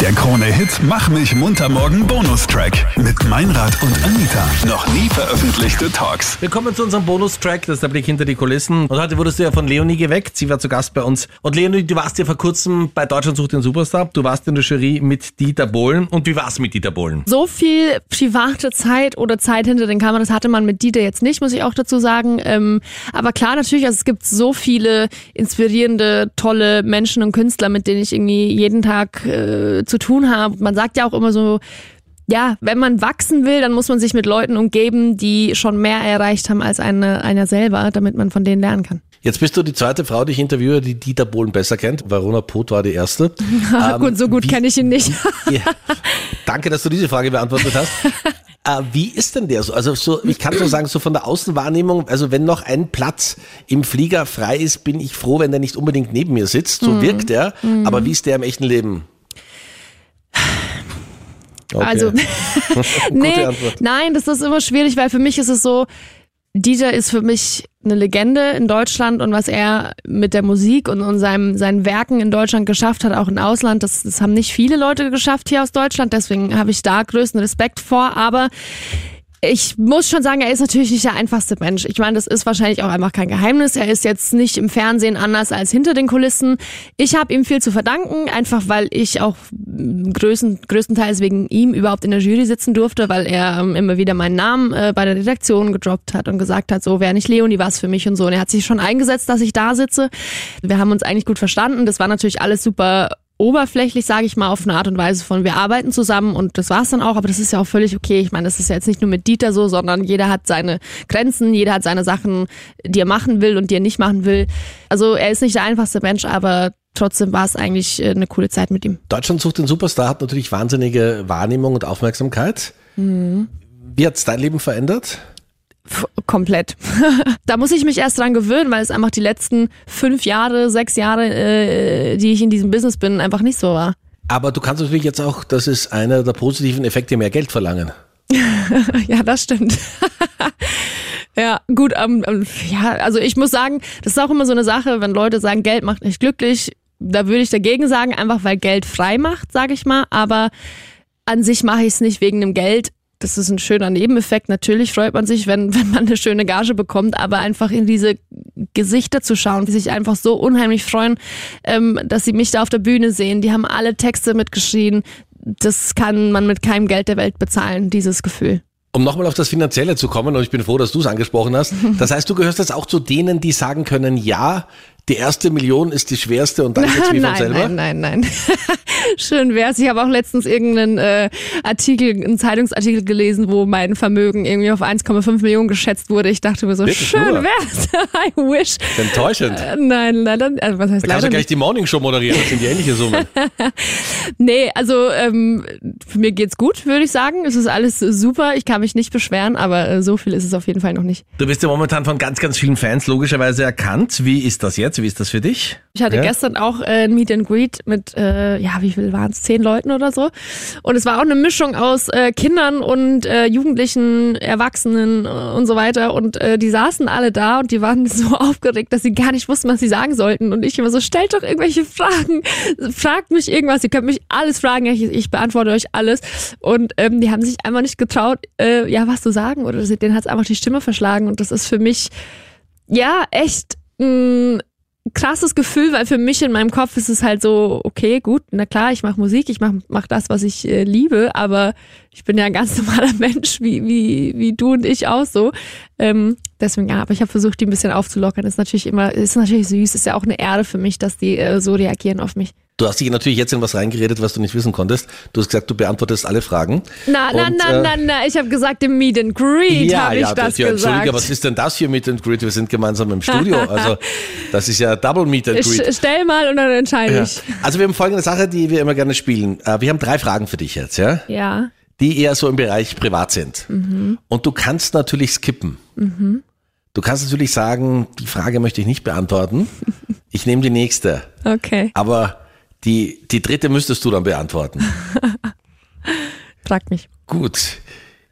Der Krone-Hit Mach mich munter morgen Bonustrack mit Meinrad und Anita. Noch nie veröffentlichte Talks. Wir kommen zu unserem Bonustrack, das ist der Blick hinter die Kulissen. Und heute wurdest du ja von Leonie geweckt. Sie war zu Gast bei uns. Und Leonie, du warst ja vor kurzem bei Deutschland sucht den Superstar. Du warst in der Jury mit Dieter Bohlen. Und wie war's mit Dieter Bohlen? So viel private Zeit oder Zeit hinter den Kameras hatte man mit Dieter jetzt nicht, muss ich auch dazu sagen. Ähm, aber klar, natürlich, also es gibt so viele inspirierende, tolle Menschen und Künstler, mit denen ich irgendwie jeden Tag äh, zu tun habe. Man sagt ja auch immer so, ja, wenn man wachsen will, dann muss man sich mit Leuten umgeben, die schon mehr erreicht haben als eine, einer selber, damit man von denen lernen kann. Jetzt bist du die zweite Frau, die ich interviewe, die Dieter Bohlen besser kennt. Verona Poth war die erste. gut, so gut kenne ich ihn nicht. ja, danke, dass du diese Frage beantwortet hast. Äh, wie ist denn der so? Also so, ich kann so sagen, so von der Außenwahrnehmung, also wenn noch ein Platz im Flieger frei ist, bin ich froh, wenn der nicht unbedingt neben mir sitzt. So wirkt er. Aber wie ist der im echten Leben? Okay. Also, nee, nein, das ist immer schwierig, weil für mich ist es so, Dieter ist für mich eine Legende in Deutschland und was er mit der Musik und, und seinem, seinen Werken in Deutschland geschafft hat, auch im Ausland, das, das haben nicht viele Leute geschafft hier aus Deutschland, deswegen habe ich da größten Respekt vor, aber ich muss schon sagen, er ist natürlich nicht der einfachste Mensch. Ich meine, das ist wahrscheinlich auch einfach kein Geheimnis. Er ist jetzt nicht im Fernsehen anders als hinter den Kulissen. Ich habe ihm viel zu verdanken, einfach weil ich auch größten, größtenteils wegen ihm überhaupt in der Jury sitzen durfte, weil er ähm, immer wieder meinen Namen äh, bei der Redaktion gedroppt hat und gesagt hat, so wäre nicht Leonie was für mich und so. Und er hat sich schon eingesetzt, dass ich da sitze. Wir haben uns eigentlich gut verstanden. Das war natürlich alles super oberflächlich, sage ich mal, auf eine Art und Weise von, wir arbeiten zusammen und das war's dann auch, aber das ist ja auch völlig okay. Ich meine, das ist ja jetzt nicht nur mit Dieter so, sondern jeder hat seine Grenzen, jeder hat seine Sachen, die er machen will und die er nicht machen will. Also er ist nicht der einfachste Mensch, aber trotzdem war es eigentlich äh, eine coole Zeit mit ihm. Deutschland sucht den Superstar hat natürlich wahnsinnige Wahrnehmung und Aufmerksamkeit. Mhm. Wie hat's dein Leben verändert? Komplett. da muss ich mich erst dran gewöhnen, weil es einfach die letzten fünf Jahre, sechs Jahre, äh, die ich in diesem Business bin, einfach nicht so war. Aber du kannst natürlich jetzt auch, das ist einer der positiven Effekte, mehr Geld verlangen. ja, das stimmt. ja, gut, ähm, ähm, ja, also ich muss sagen, das ist auch immer so eine Sache, wenn Leute sagen, Geld macht nicht glücklich, da würde ich dagegen sagen, einfach weil Geld frei macht, sage ich mal, aber an sich mache ich es nicht wegen dem Geld das ist ein schöner Nebeneffekt. Natürlich freut man sich, wenn, wenn man eine schöne Gage bekommt, aber einfach in diese Gesichter zu schauen, die sich einfach so unheimlich freuen, ähm, dass sie mich da auf der Bühne sehen. Die haben alle Texte mitgeschrieben. Das kann man mit keinem Geld der Welt bezahlen, dieses Gefühl. Um nochmal auf das Finanzielle zu kommen, und ich bin froh, dass du es angesprochen hast. Das heißt, du gehörst jetzt auch zu denen, die sagen können, ja, die erste Million ist die schwerste und dann geht's wie von selber? Nein, nein, nein. Schön wär's. Ich habe auch letztens irgendeinen äh, Artikel, einen Zeitungsartikel gelesen, wo mein Vermögen irgendwie auf 1,5 Millionen geschätzt wurde. Ich dachte mir so, Wirklich schön nur? wär's. I wish. Enttäuschend. Äh, nein, leider. Also was heißt da kannst du gleich die Morning Show moderieren. Das sind die ähnliche Summen. nee, also ähm, für mir geht's gut, würde ich sagen. Es ist alles super. Ich kann mich nicht beschweren, aber äh, so viel ist es auf jeden Fall noch nicht. Du bist ja momentan von ganz, ganz vielen Fans logischerweise erkannt. Wie ist das jetzt? Wie ist das für dich? Ich hatte ja? gestern auch äh, ein Meet and Greet mit, äh, ja, wie viel waren es? Zehn Leuten oder so. Und es war auch eine Mischung aus äh, Kindern und äh, Jugendlichen, Erwachsenen äh, und so weiter. Und äh, die saßen alle da und die waren so aufgeregt, dass sie gar nicht wussten, was sie sagen sollten. Und ich immer so, stellt doch irgendwelche Fragen, fragt mich irgendwas, ihr könnt mich alles fragen, ich, ich beantworte euch alles. Und ähm, die haben sich einfach nicht getraut, äh, ja, was zu sagen. Oder denen hat es einfach die Stimme verschlagen. Und das ist für mich, ja, echt mh, krasses Gefühl, weil für mich in meinem Kopf ist es halt so, okay, gut, na klar, ich mache Musik, ich mache mach das, was ich äh, liebe, aber ich bin ja ein ganz normaler Mensch, wie, wie, wie du und ich auch so. Ähm, deswegen, ja, aber ich habe versucht, die ein bisschen aufzulockern. Ist natürlich immer, ist natürlich süß, ist ja auch eine Erde für mich, dass die äh, so reagieren auf mich. Du hast dich natürlich jetzt in was reingeredet, was du nicht wissen konntest. Du hast gesagt, du beantwortest alle Fragen. Na, na, und, na, äh, na, na, ich habe gesagt, im Meet and Greet ja, habe ich ja, das ja, gesagt. Entschuldige, was ist denn das hier Meet and Greet? Wir sind gemeinsam im Studio. Also, das ist ja Double Meet and Greet. Ich stell mal und dann entscheide ja. ich. Also, wir haben folgende Sache, die wir immer gerne spielen. Äh, wir haben drei Fragen für dich jetzt, ja? Ja. Die eher so im Bereich privat sind. Mhm. Und du kannst natürlich skippen. Mhm. Du kannst natürlich sagen, die Frage möchte ich nicht beantworten. Ich nehme die nächste. Okay. Aber die, die dritte müsstest du dann beantworten. Frag mich. Gut.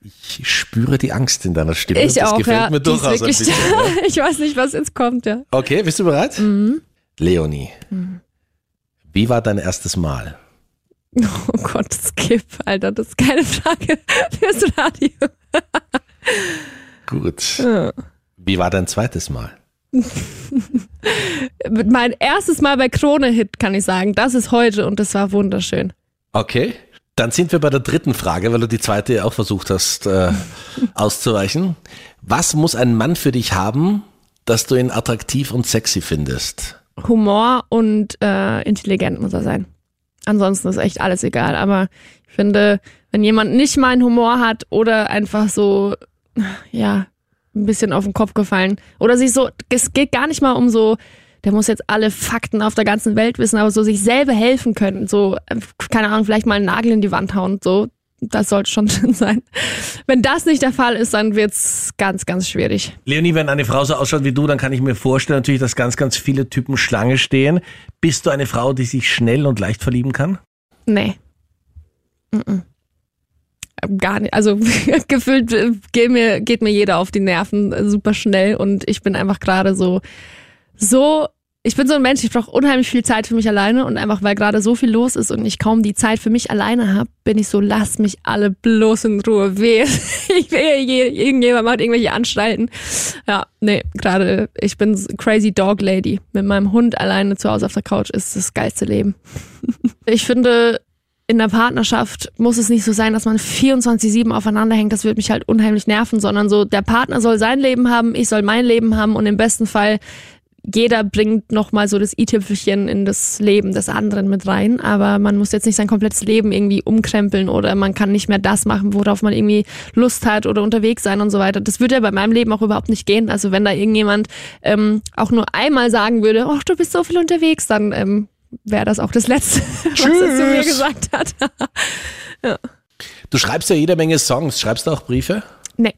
Ich spüre die Angst in deiner Stimme. Ich das auch, gefällt ja. mir durchaus ein bisschen. ich weiß nicht, was jetzt kommt, ja. Okay, bist du bereit? Mhm. Leonie, mhm. wie war dein erstes Mal? Oh Gott, Skip, Alter, das ist keine Frage fürs Radio. Gut. Wie war dein zweites Mal? Mein erstes Mal bei Krone Hit, kann ich sagen. Das ist heute und das war wunderschön. Okay. Dann sind wir bei der dritten Frage, weil du die zweite auch versucht hast äh, auszuweichen. Was muss ein Mann für dich haben, dass du ihn attraktiv und sexy findest? Humor und äh, intelligent muss er sein. Ansonsten ist echt alles egal. Aber ich finde, wenn jemand nicht meinen Humor hat oder einfach so, ja, ein bisschen auf den Kopf gefallen oder sich so, es geht gar nicht mal um so, der muss jetzt alle Fakten auf der ganzen Welt wissen, aber so sich selber helfen können. So, keine Ahnung, vielleicht mal einen Nagel in die Wand hauen. So, das sollte schon drin sein. Wenn das nicht der Fall ist, dann wird's ganz, ganz schwierig. Leonie, wenn eine Frau so ausschaut wie du, dann kann ich mir vorstellen natürlich, dass ganz, ganz viele Typen Schlange stehen. Bist du eine Frau, die sich schnell und leicht verlieben kann? Nee. Mm -mm. Gar nicht. Also gefühlt geht mir, geht mir jeder auf die Nerven super schnell und ich bin einfach gerade so, so ich bin so ein Mensch, ich brauche unheimlich viel Zeit für mich alleine und einfach weil gerade so viel los ist und ich kaum die Zeit für mich alleine habe, bin ich so, lasst mich alle bloß in Ruhe. Weh. Ich will irgendjemand macht irgendwelche Anstalten. Ja, nee, gerade ich bin crazy Dog Lady. Mit meinem Hund alleine zu Hause auf der Couch ist das geilste Leben. Ich finde, in der Partnerschaft muss es nicht so sein, dass man 24-7 aufeinander hängt. Das würde mich halt unheimlich nerven, sondern so, der Partner soll sein Leben haben, ich soll mein Leben haben und im besten Fall jeder bringt nochmal so das i-Tüpfelchen in das Leben des anderen mit rein, aber man muss jetzt nicht sein komplettes Leben irgendwie umkrempeln oder man kann nicht mehr das machen, worauf man irgendwie Lust hat oder unterwegs sein und so weiter. Das würde ja bei meinem Leben auch überhaupt nicht gehen. Also wenn da irgendjemand ähm, auch nur einmal sagen würde, ach, du bist so viel unterwegs, dann ähm, wäre das auch das Letzte, was er zu mir gesagt hat. ja. Du schreibst ja jede Menge Songs. Schreibst du auch Briefe? Nee.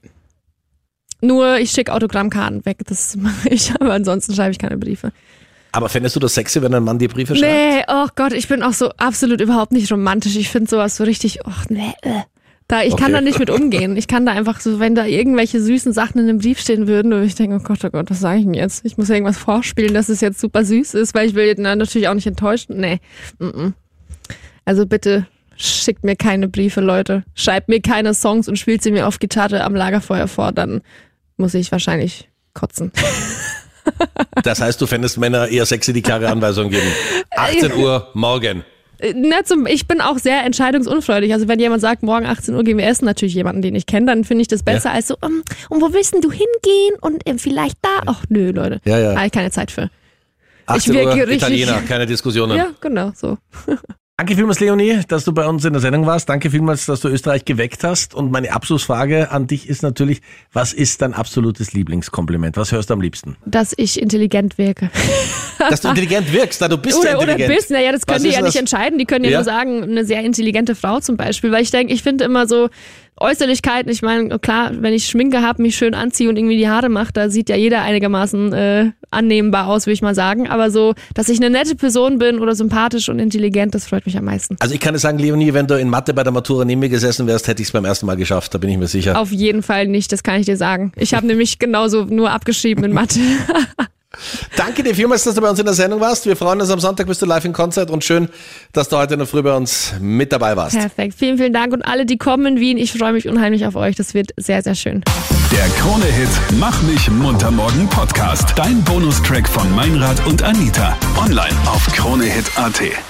Nur ich schicke Autogrammkarten weg, das mache ich, aber ansonsten schreibe ich keine Briefe. Aber fändest du das sexy, wenn ein Mann dir Briefe schreibt? Nee, oh Gott, ich bin auch so absolut überhaupt nicht romantisch. Ich finde sowas so richtig, oh nee. Äh. Da, ich okay. kann da nicht mit umgehen. Ich kann da einfach so, wenn da irgendwelche süßen Sachen in einem Brief stehen würden, würde ich denke, oh Gott, oh Gott, was sage ich denn jetzt? Ich muss irgendwas vorspielen, dass es jetzt super süß ist, weil ich will na, natürlich auch nicht enttäuschen. Nee. Mm -mm. Also bitte schickt mir keine Briefe, Leute. Schreibt mir keine Songs und spielt sie mir auf Gitarre am Lagerfeuer vor, dann muss ich wahrscheinlich kotzen. Das heißt, du fändest Männer eher sexy, die klare Anweisungen geben. 18 Uhr morgen. Na, zum, ich bin auch sehr entscheidungsunfreudig. Also wenn jemand sagt, morgen 18 Uhr gehen wir essen, natürlich jemanden, den ich kenne, dann finde ich das besser ja. als so, um, und wo willst du hingehen und um, vielleicht da? Ach nö, Leute. Ja, ja. Habe ich keine Zeit für. 18 ich Uhr richtig, Italiener, keine Diskussionen. Ja, genau, so. Danke vielmals, Leonie, dass du bei uns in der Sendung warst. Danke vielmals, dass du Österreich geweckt hast. Und meine Abschlussfrage an dich ist natürlich, was ist dein absolutes Lieblingskompliment? Was hörst du am liebsten? Dass ich intelligent wirke. Dass du intelligent wirkst, da du bist oder, ja intelligent. Oder bist, naja, das können was die ja nicht entscheiden. Die können ja, ja, nur sagen, eine sehr intelligente Frau zum Beispiel. Weil ich denke, ich finde immer so, Äußerlichkeiten, ich meine, klar, wenn ich Schminke habe, mich schön anziehe und irgendwie die Haare mache, da sieht ja jeder einigermaßen äh, annehmbar aus, würde ich mal sagen. Aber so, dass ich eine nette Person bin oder sympathisch und intelligent, das freut mich am meisten. Also ich kann dir sagen, Leonie, wenn du in Mathe bei der Matura neben mir gesessen wärst, hätte ich es beim ersten Mal geschafft, da bin ich mir sicher. Auf jeden Fall nicht, das kann ich dir sagen. Ich habe nämlich genauso nur abgeschrieben in Mathe. Danke dir vielmals, dass du bei uns in der Sendung warst. Wir freuen uns am Sonntag bist du live im Konzert und schön, dass du heute noch früh bei uns mit dabei warst. Perfekt. Vielen, vielen Dank und alle, die kommen in Wien. Ich freue mich unheimlich auf euch. Das wird sehr, sehr schön. Der Krone-Hit Mach mich munter morgen Podcast. Dein Bonustrack von Meinrad und Anita. Online auf kronehit.at.